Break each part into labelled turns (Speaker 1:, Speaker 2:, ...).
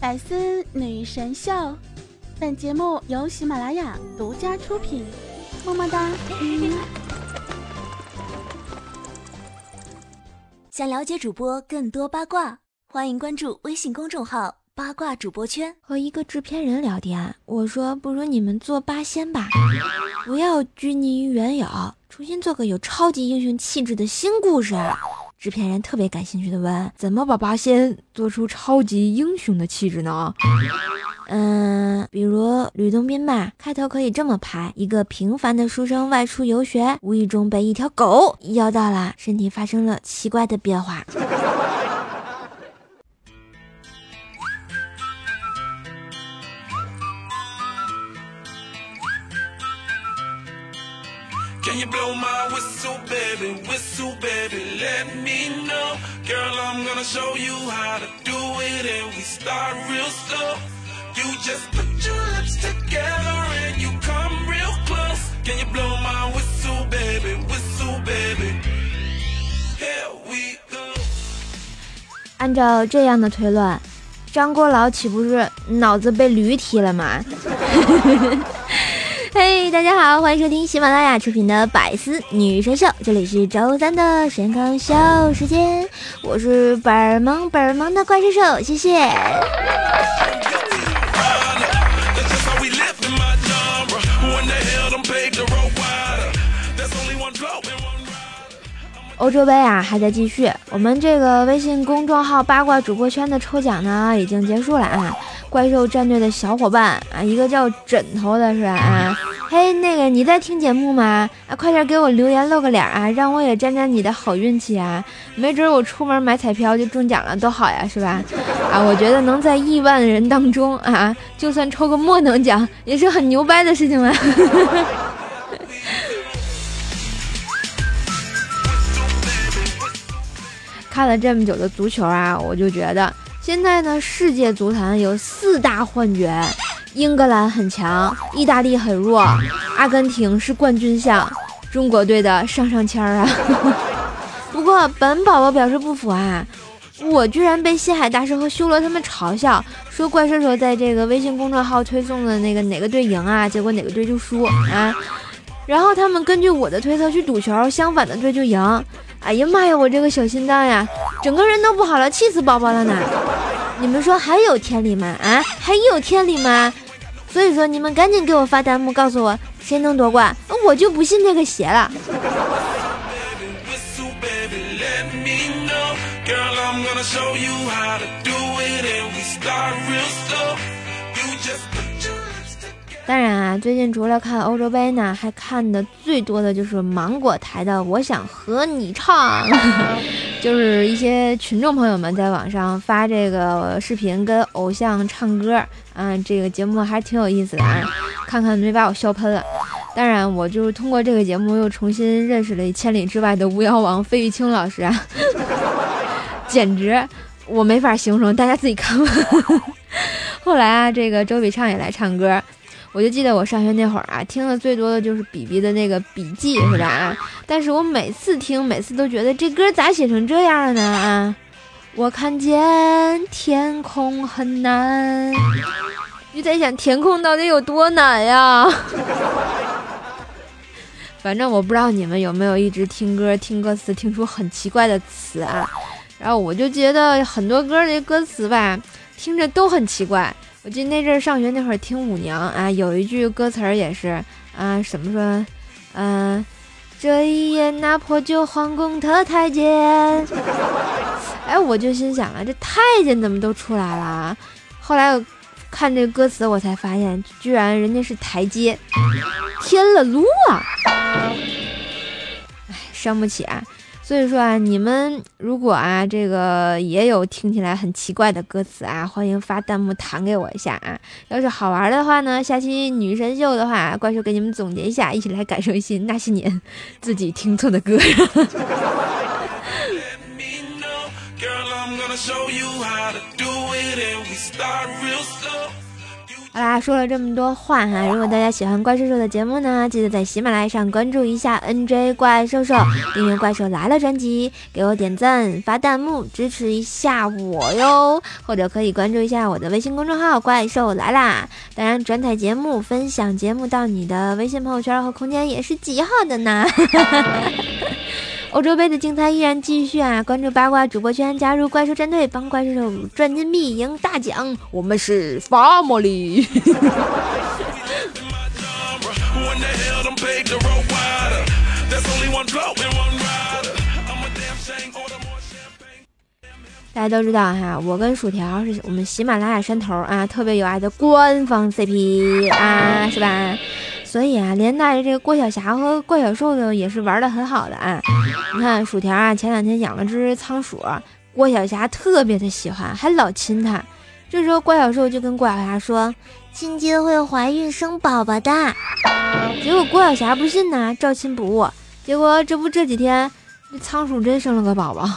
Speaker 1: 百思女神秀，本节目由喜马拉雅独家出品，么么哒！
Speaker 2: 想了解主播更多八卦，欢迎关注微信公众号“八卦主播圈”。
Speaker 3: 和一个制片人聊天，我说：“不如你们做八仙吧，不要拘泥于原有，重新做个有超级英雄气质的新故事。”制片人特别感兴趣的问：“怎么把八仙做出超级英雄的气质呢？”嗯，比如吕洞宾吧，开头可以这么拍：一个平凡的书生外出游学，无意中被一条狗咬到了，身体发生了奇怪的变化。Can you blow my whistle, baby? Whistle, baby, let me know. Girl, I'm gonna show you how to do it, and we start real slow. You just put your lips together and you come real close. Can you blow my whistle, baby? Whistle, baby. Here we go. 按照这样的推论，张国老岂不是脑子被驴踢了吗？ 嘿，大家好，欢迎收听喜马拉雅出品的《百思女神秀》，这里是周三的神康笑时间，我是本儿萌本儿萌的怪兽兽，谢谢。欧洲杯啊还在继续，我们这个微信公众号八卦主播圈的抽奖呢已经结束了啊。怪兽战队的小伙伴啊，一个叫枕头的是吧？啊，嘿，那个你在听节目吗？啊，快点给我留言露个脸啊，让我也沾沾你的好运气啊！没准我出门买彩票就中奖了，多好呀，是吧？啊，我觉得能在亿万人当中啊，就算抽个末等奖，也是很牛掰的事情了。看了这么久的足球啊，我就觉得。现在呢，世界足坛有四大幻觉：英格兰很强，意大利很弱，阿根廷是冠军相，中国队的上上签儿啊！不过本宝宝表示不服啊，我居然被西海大师和修罗他们嘲笑，说怪兽手在这个微信公众号推送的那个哪个队赢啊，结果哪个队就输啊，然后他们根据我的推测去赌球，相反的队就赢。哎呀妈呀，我这个小心脏呀，整个人都不好了，气死宝宝了呢！你们说还有天理吗？啊，还有天理吗？所以说你们赶紧给我发弹幕，告诉我谁能夺冠，我就不信这个邪了。最近除了看欧洲杯呢，还看的最多的就是芒果台的《我想和你唱 》，就是一些群众朋友们在网上发这个视频跟偶像唱歌，嗯，这个节目还是挺有意思的啊，看看没把我笑喷了。当然，我就是通过这个节目又重新认识了千里之外的巫妖王费玉清老师啊，简直我没法形容，大家自己看吧。后来啊，这个周笔畅也来唱歌。我就记得我上学那会儿啊，听的最多的就是比比的那个笔记，是吧？啊，但是我每次听，每次都觉得这歌咋写成这样呢？啊，我看见天空很难，你在想天空到底有多难呀？反正我不知道你们有没有一直听歌听歌词听出很奇怪的词啊？然后我就觉得很多歌的歌词吧，听着都很奇怪。我记得那阵上学那会儿听舞娘啊，有一句歌词儿也是啊，什么说，嗯，这一夜那破旧皇宫的太监，哎，我就心想啊，这太监怎么都出来了？后来我看这歌词，我才发现，居然人家是台阶，添了路啊！哎，伤不起啊。所以说啊，你们如果啊，这个也有听起来很奇怪的歌词啊，欢迎发弹幕弹给我一下啊。要是好玩的话呢，下期女神秀的话，怪兽给你们总结一下，一起来感受一些那些年自己听错的歌。let
Speaker 4: me know girl i'm gonna show you how to do it and we start real slow。
Speaker 3: 好啦，说了这么多话哈，如果大家喜欢怪兽兽的节目呢，记得在喜马拉雅上关注一下 NJ 怪兽兽，订阅《怪兽来了》专辑，给我点赞、发弹幕，支持一下我哟。或者可以关注一下我的微信公众号“怪兽来啦”。当然，转载节目、分享节目到你的微信朋友圈和空间也是极好的呢。欧洲杯的精彩依然继续啊！关注八卦主播圈，加入怪兽战队，帮怪兽赚金币、赢大奖。我们是法莫里。大家都知道哈，我跟薯条是我们喜马拉雅山头啊特别有爱的官方 CP 啊，是吧？所以啊，连带着这个郭晓霞和怪小兽的也是玩的很好的啊。你看薯条啊，前两天养了只仓鼠，郭晓霞特别的喜欢，还老亲它。这时候怪小兽就跟郭晓霞说：“
Speaker 2: 亲亲会怀孕生宝宝的。”
Speaker 3: 结果郭晓霞不信呢，照亲不误。结果这不这几天，这仓鼠真生了个宝宝。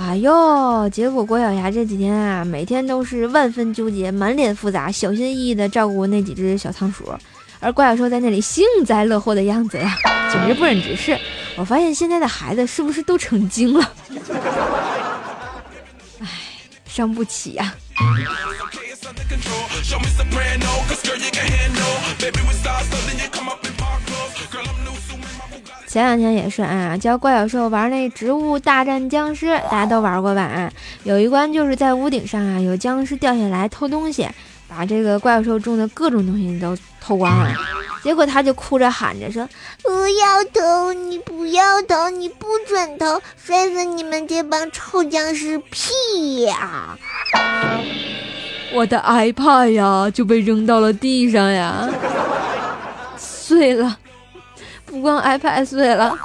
Speaker 3: 哎呦！结果郭晓霞这几天啊，每天都是万分纠结，满脸复杂，小心翼翼地照顾那几只小仓鼠，而郭小兽在那里幸灾乐祸的样子呀，简直不忍直视。我发现现在的孩子是不是都成精了？哎，伤不起呀。前两天也是啊，教怪小兽玩那植物大战僵尸，大家都玩过吧？有一关就是在屋顶上啊，有僵尸掉下来偷东西，把这个怪小兽种的各种东西都偷光了。结果他就哭着喊着说：“
Speaker 2: 不要偷，你不要偷，你不准偷，摔死你们这帮臭僵尸屁呀！”
Speaker 3: 我的 iPad 呀就被扔到了地上呀，碎了。不光 iPad 碎了，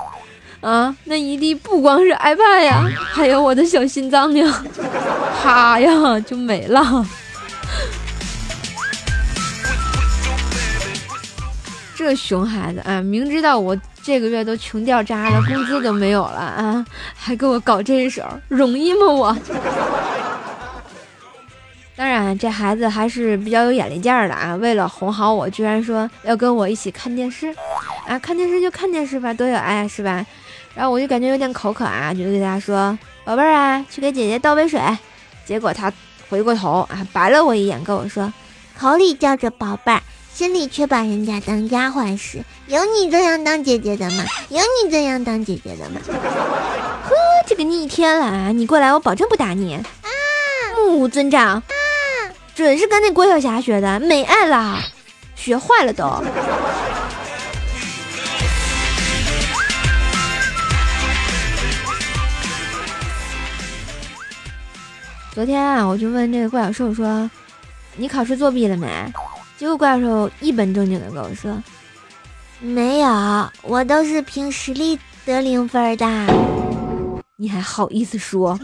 Speaker 3: 啊，那一地不光是 iPad 呀，还有我的小心脏呀，啪呀就没了。这熊孩子啊，明知道我这个月都穷掉渣了，工资都没有了啊，还给我搞这一手，容易吗我？当然，这孩子还是比较有眼力见儿的啊！为了哄好我，居然说要跟我一起看电视，啊，看电视就看电视吧，多有爱是吧？然后我就感觉有点口渴啊，就对他说：“宝贝儿啊，去给姐姐倒杯水。”结果他回过头啊，白了我一眼，跟我说：“
Speaker 2: 口里叫着宝贝儿，心里却把人家当丫鬟使，有你这样当姐姐的吗？有你这样当姐姐的吗？”
Speaker 3: 呵，这个逆天了啊！你过来，我保证不打你。啊，目无尊长。准是跟那郭晓霞学的，没爱了，学坏了都。昨天啊，我就问这个怪小兽说：“你考试作弊了没？”结果怪小兽一本正经的跟我说：“
Speaker 2: 没有，我都是凭实力得零分的。”
Speaker 3: 你还好意思说？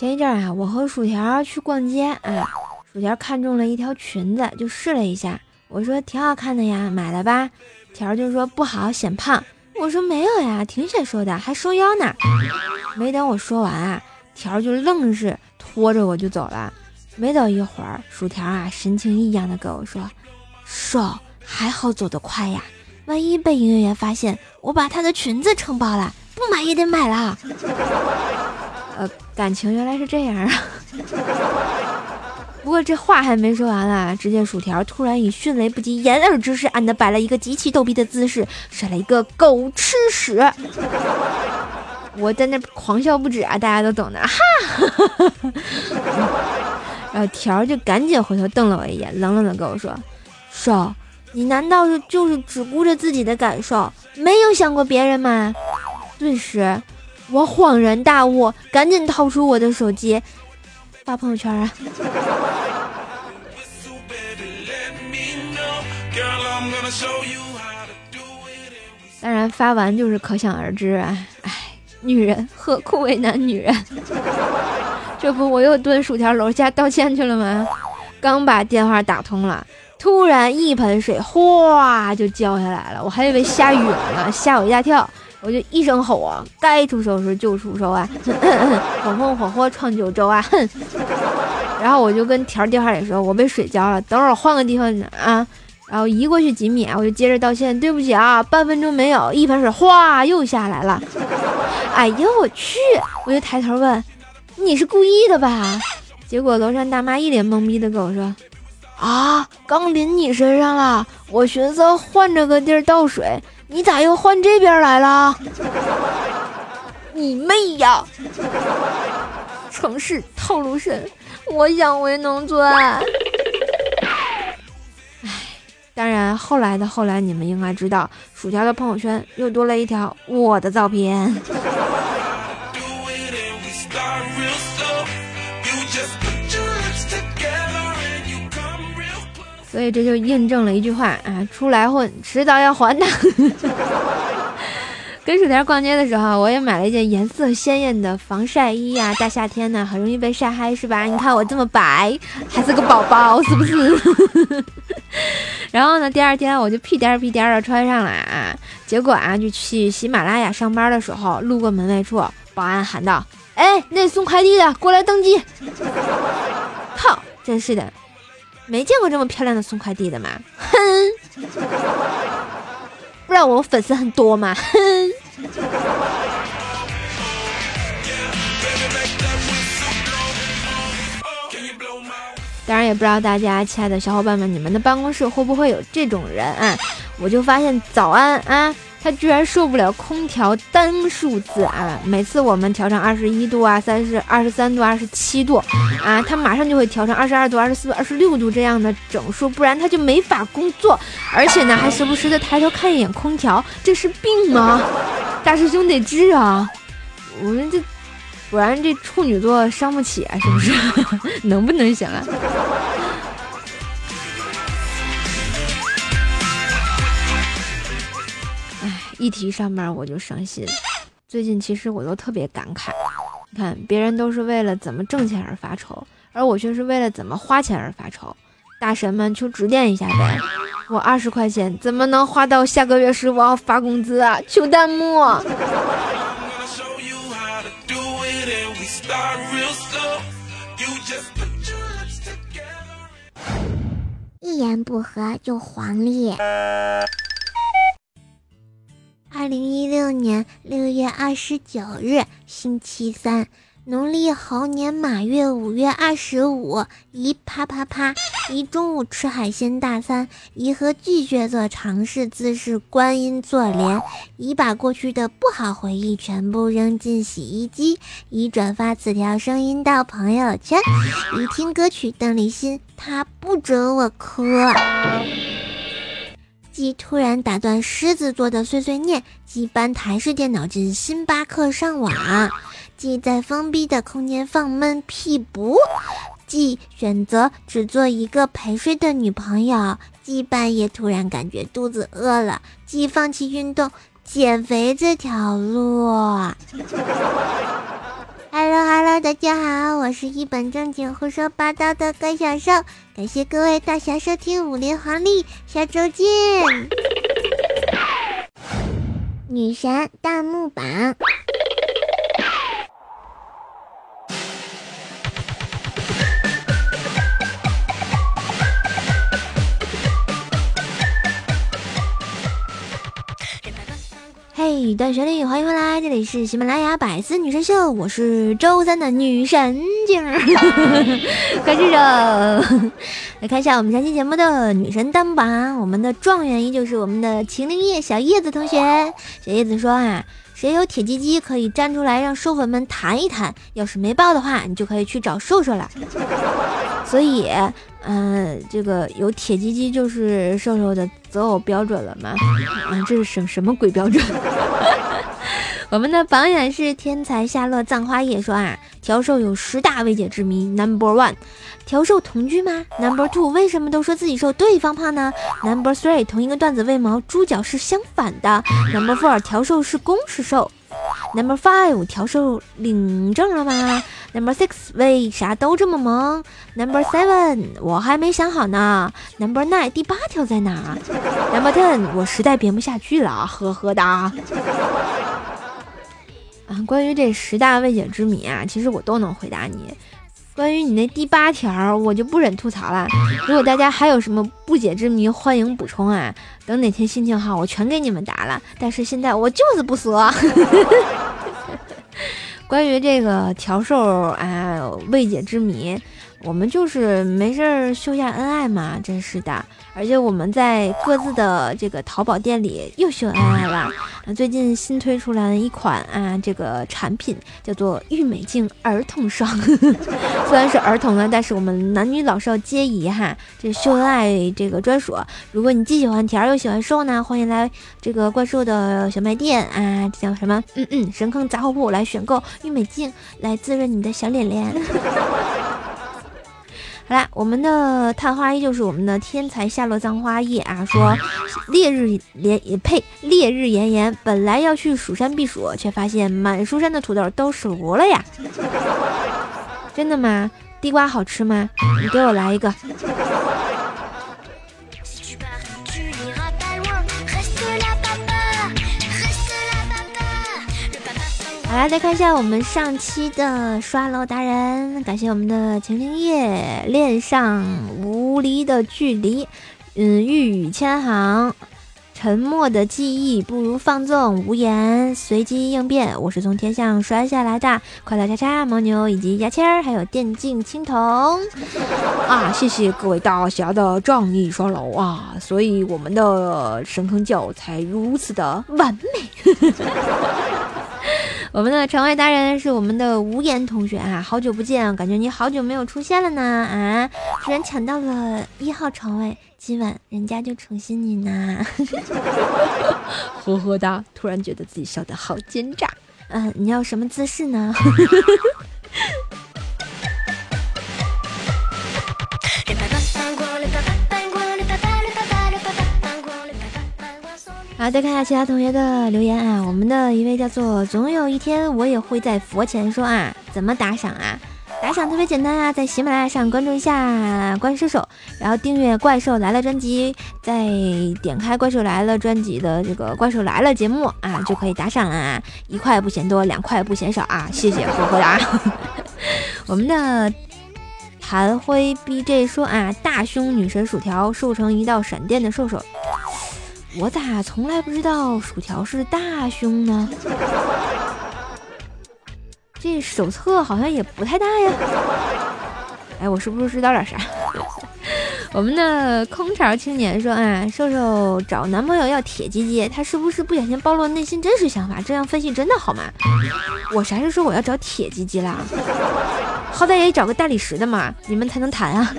Speaker 3: 前一阵啊，我和薯条去逛街啊，薯条看中了一条裙子，就试了一下。我说挺好看的呀，买了吧？条就说不好，显胖。我说没有呀，挺显瘦的，还收腰呢。没等我说完啊，条就愣是拖着我就走了。没等一会儿，薯条啊神情异样的跟我说：“瘦还好走得快呀，万一被营业员发现我把他的裙子撑爆了，不买也得买了。”感情原来是这样啊！不过这话还没说完啊，只见薯条突然以迅雷不及掩耳之势，按的摆了一个极其逗逼的姿势，甩了一个狗吃屎。我在那狂笑不止啊，大家都懂的哈。然后条就赶紧回头瞪了我一眼，冷冷的跟我说：“瘦，你难道是就是只顾着自己的感受，没有想过别人吗？”顿时。我恍然大悟，赶紧掏出我的手机发朋友圈啊！当然发完就是可想而知啊！哎，女人何苦为难女人？这不我又蹲薯条楼下道歉去了吗？刚把电话打通了，突然一盆水哗就浇下来了，我还以为下雨了呢，吓我一大跳。我就一声吼啊，该出手时就出手啊，火红火火闯九州啊，哼！然后我就跟条电话里说，我被水浇了，等会儿换个地方啊。然后移过去几米，我就接着道歉，对不起啊，半分钟没有，一盆水哗又下来了。哎呦我去！我就抬头问，你是故意的吧？结果楼上大妈一脸懵逼的跟我说，啊，刚淋你身上了，我寻思换着个地儿倒水。你咋又换这边来了？你妹呀！城市套路深，我想我也能钻。唉，当然后来的后来，你们应该知道，薯条的朋友圈又多了一条我的照片。所以这就印证了一句话啊，出来混，迟早要还的。跟薯条逛街的时候，我也买了一件颜色鲜艳的防晒衣呀。大夏天呢，很容易被晒黑，是吧？你看我这么白，还是个宝宝，是不是？然后呢，第二天我就屁颠儿屁颠儿的穿上了啊。结果啊，就去喜马拉雅上班的时候，路过门卫处，保安喊道：“哎，那送快递的过来登记。” 靠，真是的。没见过这么漂亮的送快递的吗？哼，不知道我粉丝很多吗？哼。当然也不知道大家亲爱的小伙伴们，你们的办公室会不会有这种人啊？我就发现早安啊。他居然受不了空调单数字啊！每次我们调成二十一度啊、三十二十三度、二十七度啊，他马上就会调成二十二度、二十四度、二十六度这样的整数，不然他就没法工作。而且呢，还时不时的抬头看一眼空调，这是病吗？大师兄得治啊！我们这，果然这处女座伤不起啊，是不是？能不能行啊？一提上班我就伤心，最近其实我都特别感慨。你看，别人都是为了怎么挣钱而发愁，而我却是为了怎么花钱而发愁。大神们，求指点一下呗！我二十块钱怎么能花到下个月时我要发工资啊？求弹幕！
Speaker 2: 一言不合就黄历。二零一六年六月二十九日，星期三，农历猴年马月五月二十五，一啪啪啪，一中午吃海鲜大餐，一和巨蟹座尝试姿势观音坐莲，姨把过去的不好回忆全部扔进洗衣机，姨转发此条声音到朋友圈，一听歌曲邓丽欣，他不准我哭。鸡突然打断狮子座的碎碎念，鸡搬台式电脑进星巴克上网，鸡在封闭的空间放闷屁不，鸡选择只做一个陪睡的女朋友，鸡半夜突然感觉肚子饿了，鸡放弃运动减肥这条路。Hello Hello，大家好，我是一本正经胡说八道的怪小兽，感谢各位大侠收听武林黄历，下周见。女神弹幕榜。
Speaker 3: 嘿，段旋律，欢迎回来，这里是喜马拉雅百思女神秀，我是周三的女神经，开始了。来看一下我们下期节目的女神单榜，我们的状元依旧是我们的秦灵叶小叶子同学。小叶子说啊，谁有铁鸡鸡可以站出来让瘦粉们弹一弹，要是没报的话，你就可以去找瘦瘦了。所以。嗯，这个有铁鸡鸡就是瘦瘦的择偶标准了吗？啊，这是什什么鬼标准？我们的榜眼是天才夏洛葬花叶说啊，调瘦有十大未解之谜。Number one，调瘦同居吗？Number two，为什么都说自己瘦，对方胖呢？Number three，同一个段子为毛猪脚是相反的？Number four，调瘦是攻是受？Number five，调瘦领证了吗？Number six，为啥都这么萌？Number seven，我还没想好呢。Number nine，第八条在哪？Number ten，我实在编不下去了，呵呵哒。啊，关于这十大未解之谜啊，其实我都能回答你。关于你那第八条，我就不忍吐槽了。如果大家还有什么不解之谜，欢迎补充啊！等哪天心情好，我全给你们答了。但是现在我就是不说。关于这个调兽啊未解之谜。我们就是没事儿秀下恩爱嘛，真是的。而且我们在各自的这个淘宝店里又秀恩爱了。最近新推出来的一款啊，这个产品叫做郁美净儿童霜，虽然是儿童的，但是我们男女老少皆宜哈。这秀恩爱这个专属。如果你既喜欢甜又喜欢瘦呢，欢迎来这个怪兽的小卖店啊，叫什么？嗯嗯，神坑杂货铺来选购郁美净，来滋润你的小脸脸。好啦，我们的探花依旧是我们的天才夏洛葬花夜啊，说烈日炎呸，烈日炎炎，本来要去蜀山避暑，却发现满蜀山的土豆都熟了呀。真的吗？地瓜好吃吗？你给我来一个。好啦，再看一下我们上期的刷楼达人，感谢我们的晴晴夜恋上无离的距离，嗯，玉语千行，沉默的记忆不如放纵无言，随机应变。我是从天上摔下来的，快乐叉叉牦牛以及牙签儿，还有电竞青铜啊！谢谢各位大侠的仗义刷楼啊，所以我们的神坑教才如此的完美。我们的床位达人是我们的无言同学啊，好久不见，感觉你好久没有出现了呢啊！居然抢到了一号床位，今晚人家就宠幸你呢，呵呵哒！突然觉得自己笑得好奸诈，嗯，你要什么姿势呢？好，再看一下其他同学的留言啊。我们的一位叫做“总有一天我也会在佛前说”啊，怎么打赏啊？打赏特别简单啊，在喜马拉雅上关注一下怪兽手，然后订阅《怪兽来了》专辑，再点开《怪兽来了》专辑的这个《怪兽来了》节目啊，就可以打赏了啊。一块不嫌多，两块不嫌少啊，谢谢呵呵哒。我们的谭辉 BJ 说啊，大胸女神薯条瘦成一道闪电的瘦手。我咋从来不知道薯条是大胸呢？这手册好像也不太大呀。哎，我是不是知道点啥？我们的空巢青年说啊，瘦瘦找男朋友要铁鸡鸡，他是不是不小心暴露内心真实想法？这样分析真的好吗？我啥时候说我要找铁鸡鸡啦？好歹也找个大理石的嘛，你们才能谈啊。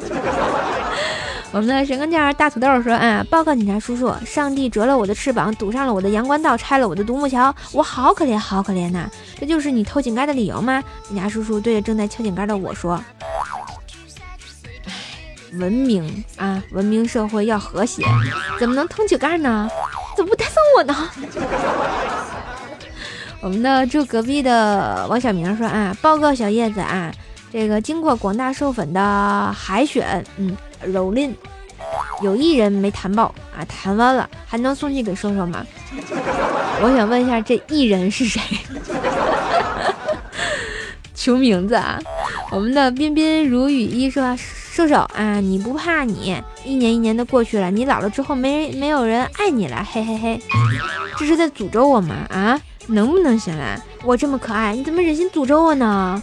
Speaker 3: 我们的神坑家大土豆说：“啊，报告警察叔叔，上帝折了我的翅膀，堵上了我的阳关道，拆了我的独木桥，我好可怜，好可怜呐！这就是你偷井盖的理由吗？”警察叔叔对着正在敲井盖的我说：“唉，文明啊，文明社会要和谐，怎么能偷井盖呢？怎么不带送我呢？” 我们的住隔壁的王小明说：“啊，报告小叶子啊，这个经过广大授粉的海选，嗯。”蹂躏，有艺人没谈爆啊，谈完了还能送去给瘦瘦吗？我想问一下，这艺人是谁？求名字啊！我们的彬彬如雨衣说：“瘦瘦啊，你不怕你一年一年的过去了，你老了之后没人没有人爱你了，嘿嘿嘿，这是在诅咒我吗？啊，能不能行啊？我这么可爱，你怎么忍心诅咒我呢？”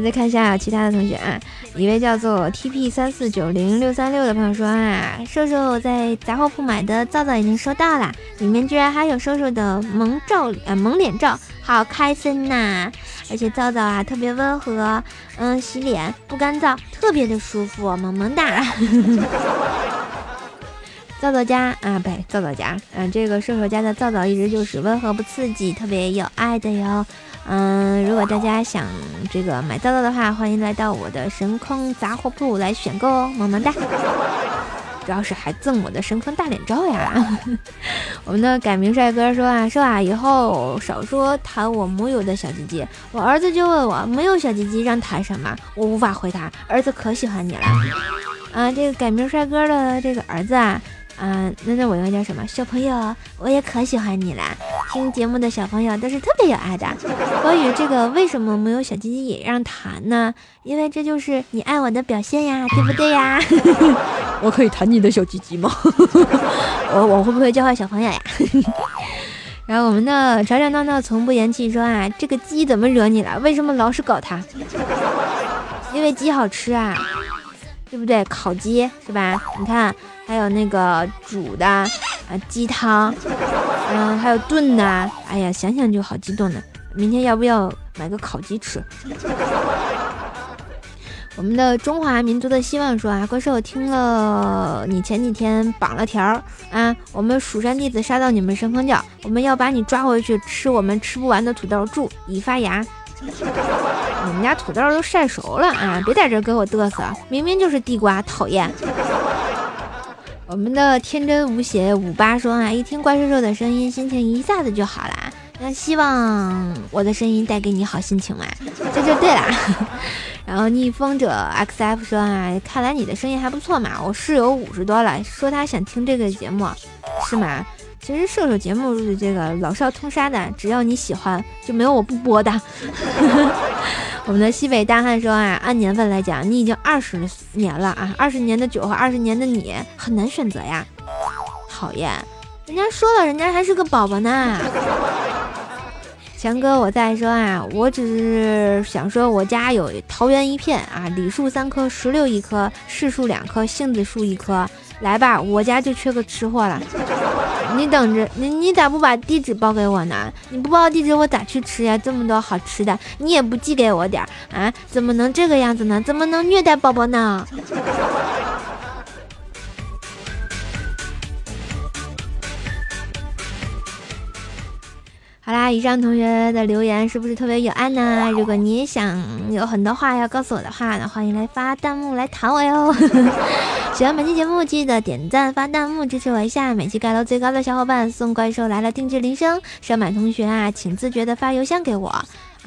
Speaker 3: 再看一下其他的同学啊，一位叫做 TP 三四九零六三六的朋友说啊，瘦瘦在杂货铺买的皂皂已经收到了，里面居然还有瘦瘦的萌照啊萌脸照，好开心呐！而且皂皂啊特别温和，嗯，洗脸不干燥，特别的舒服，萌萌哒。皂皂家啊，不对，皂皂家，嗯，这个瘦瘦家的皂皂一直就是温和不刺激，特别有爱的哟。嗯，如果大家想这个买皂皂的话，欢迎来到我的神坑杂货铺来选购哦，么么哒。主要是还赠我的神坑大脸照呀。我们的改名帅哥说啊，说啊，以后少说弹我木有的小鸡鸡。我儿子就问我，没有小鸡鸡让弹什么？我无法回答。儿子可喜欢你了啊！这个改名帅哥的这个儿子啊。啊，那那我应该叫什么？小朋友，我也可喜欢你啦！听节目的小朋友都是特别有爱的。关于这个为什么没有小鸡鸡也让弹呢？因为这就是你爱我的表现呀，对不对呀？我可以弹你的小鸡鸡吗？我我会不会教坏小朋友呀？然后我们的吵吵闹闹从不言弃说啊，这个鸡怎么惹你了？为什么老是搞它？因为鸡好吃啊。对不对？烤鸡是吧？你看，还有那个煮的啊，鸡汤，嗯，还有炖的。哎呀，想想就好激动呢。明天要不要买个烤鸡吃？我们的中华民族的希望说啊，怪兽听了你前几天绑了条啊，我们蜀山弟子杀到你们神坑教，我们要把你抓回去吃我们吃不完的土豆，祝已发芽。你们家土豆都晒熟了啊！别在这给我嘚瑟，明明就是地瓜，讨厌。我们的天真无邪五八说啊，一听怪兽兽的声音，心情一下子就好了。那希望我的声音带给你好心情嘛，这就对了。然后逆风者 xf 说啊，看来你的声音还不错嘛。我室友五十多了，说他想听这个节目，是吗？其实射手节目是这个老少通杀的，只要你喜欢，就没有我不播的。我们的西北大汉说啊，按年份来讲，你已经二十年了啊，二十年的酒和二十年的你很难选择呀。讨厌，人家说了，人家还是个宝宝呢。强哥，我在说啊，我只是想说，我家有桃园一片啊，李树三棵，石榴一棵，柿树两棵，杏子树一棵。来吧，我家就缺个吃货了。你等着，你你咋不把地址报给我呢？你不报地址，我咋去吃呀？这么多好吃的，你也不寄给我点儿啊？怎么能这个样子呢？怎么能虐待宝宝呢？好啦，以上同学的留言是不是特别有爱呢？如果你也想有很多话要告诉我的话，呢欢迎来发弹幕来弹我哟。喜欢本期节目，记得点赞发弹幕支持我一下。每期盖楼最高的小伙伴送怪兽来了定制铃声。上满同学啊，请自觉的发邮箱给我。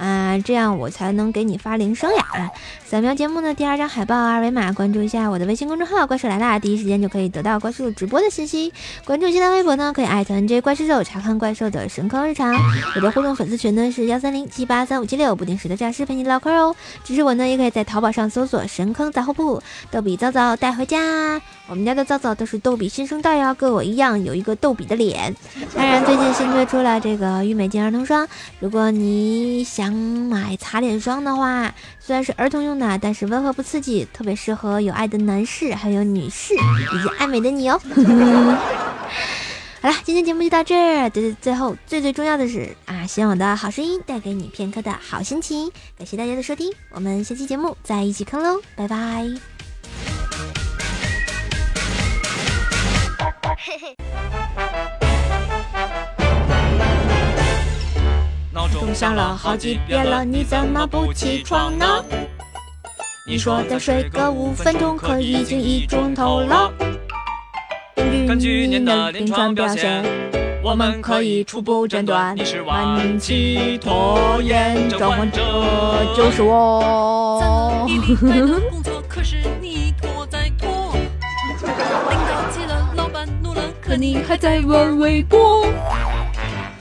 Speaker 3: 啊，这样我才能给你发铃声呀！扫描节目的第二张海报二维码，关注一下我的微信公众号“怪兽来啦”，第一时间就可以得到怪兽直播的信息。关注新浪微博呢，可以艾特 NJ 怪兽兽查看怪兽的神坑日常。我的互动粉丝群呢是幺三零七八三五七六，不定时的诈尸陪你唠嗑哦。支持我呢，也可以在淘宝上搜索“神坑杂货铺”，逗比皂皂带回家。我们家的皂皂都是逗比新生代呀，跟我一样有一个逗比的脸。当然，最近新推出了这个郁美净儿童霜，如果你想。想买擦脸霜的话，虽然是儿童用的，但是温和不刺激，特别适合有爱的男士还有女士以及爱美的你哦。好了，今天节目就到这儿。最最后最最重要的是啊，希望我的好声音带给你片刻的好心情。感谢大家的收听，我们下期节目再一起坑喽，拜拜。嘿嘿。钟响了好几遍了，你怎么不起床呢？你说再睡个五分钟，可已经一钟头了。根据您的临床表现，我们可以初步诊断你是晚期拖延症患者，就是我。工作可是你一拖再拖，领导急了，老板怒了，可你还在玩微博。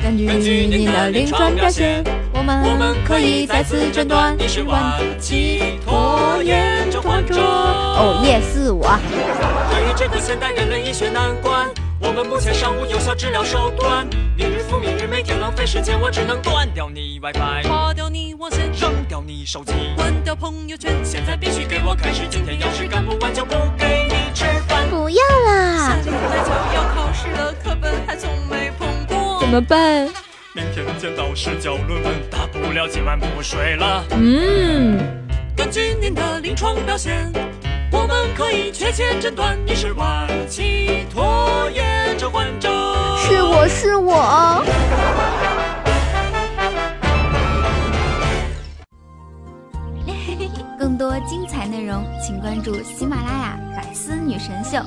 Speaker 3: 根据您的临床表现，我们可以再次诊断你是晚期拖延症患者。哦耶，是我。对于这个现代人类医学难关，我们目前尚无有效治疗手段。明日复明日，每天浪费时间，我只能断掉你 WiFi，划掉你网线，扔掉你手机，关掉朋友圈。现在必须给我开始，今天要是干不完就不给你吃饭。不要啦！下礼拜就要考试了，课本还从么办？明天见到试交论文，大不了今晚不睡了。嗯，根据您的临床表现，我们可以确切诊断你是晚期拖延症患者。是我是我。
Speaker 5: 更多精彩内容，请关注喜马拉雅《百思女神秀》。